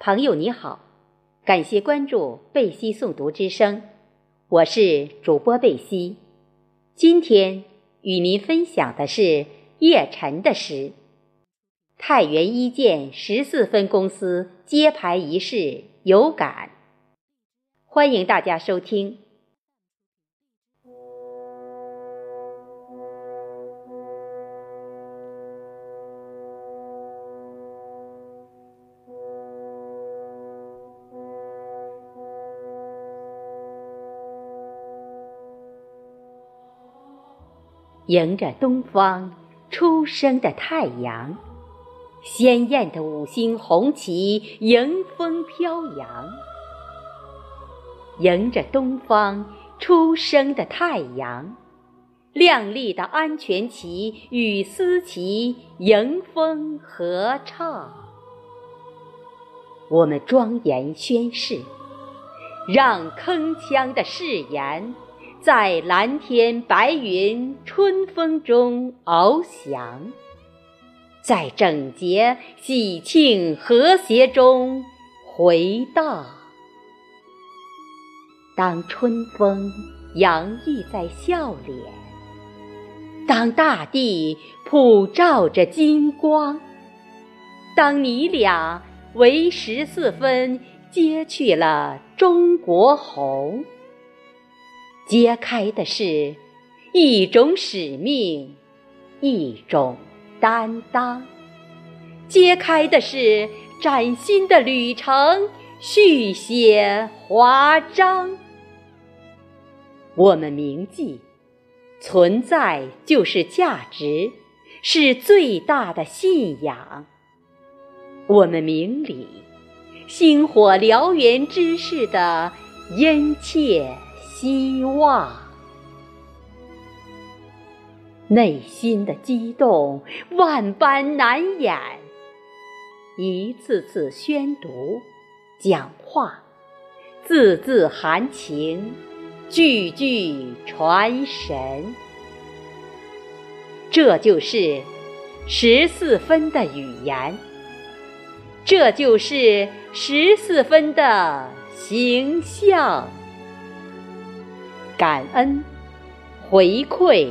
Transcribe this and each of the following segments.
朋友你好，感谢关注贝西诵读之声，我是主播贝西。今天与您分享的是叶辰的诗。太原一建十四分公司揭牌仪式有感，欢迎大家收听。迎着东方初升的太阳，鲜艳的五星红旗迎风飘扬。迎着东方初升的太阳，亮丽的安全旗与丝旗迎风合唱。我们庄严宣誓，让铿锵的誓言。在蓝天白云、春风中翱翔，在整洁喜庆和谐中回荡。当春风洋溢在笑脸，当大地普照着金光，当你俩为十四分揭去了中国红。揭开的是一种使命，一种担当；揭开的是崭新的旅程，续写华章。我们铭记，存在就是价值，是最大的信仰。我们明理，星火燎原之势的殷切。希望，内心的激动万般难掩。一次次宣读、讲话，字字含情，句句传神。这就是十四分的语言，这就是十四分的形象。感恩、回馈、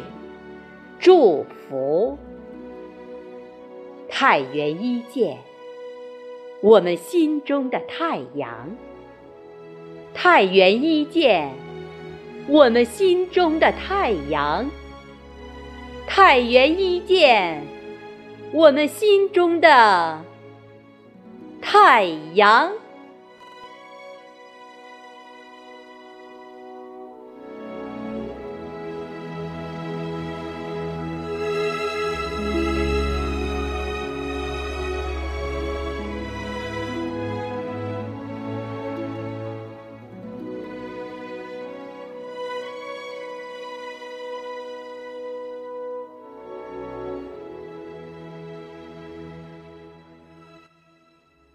祝福，太原一见，我们心中的太阳；太原一见，我们心中的太阳；太原一见，我们心中的太阳。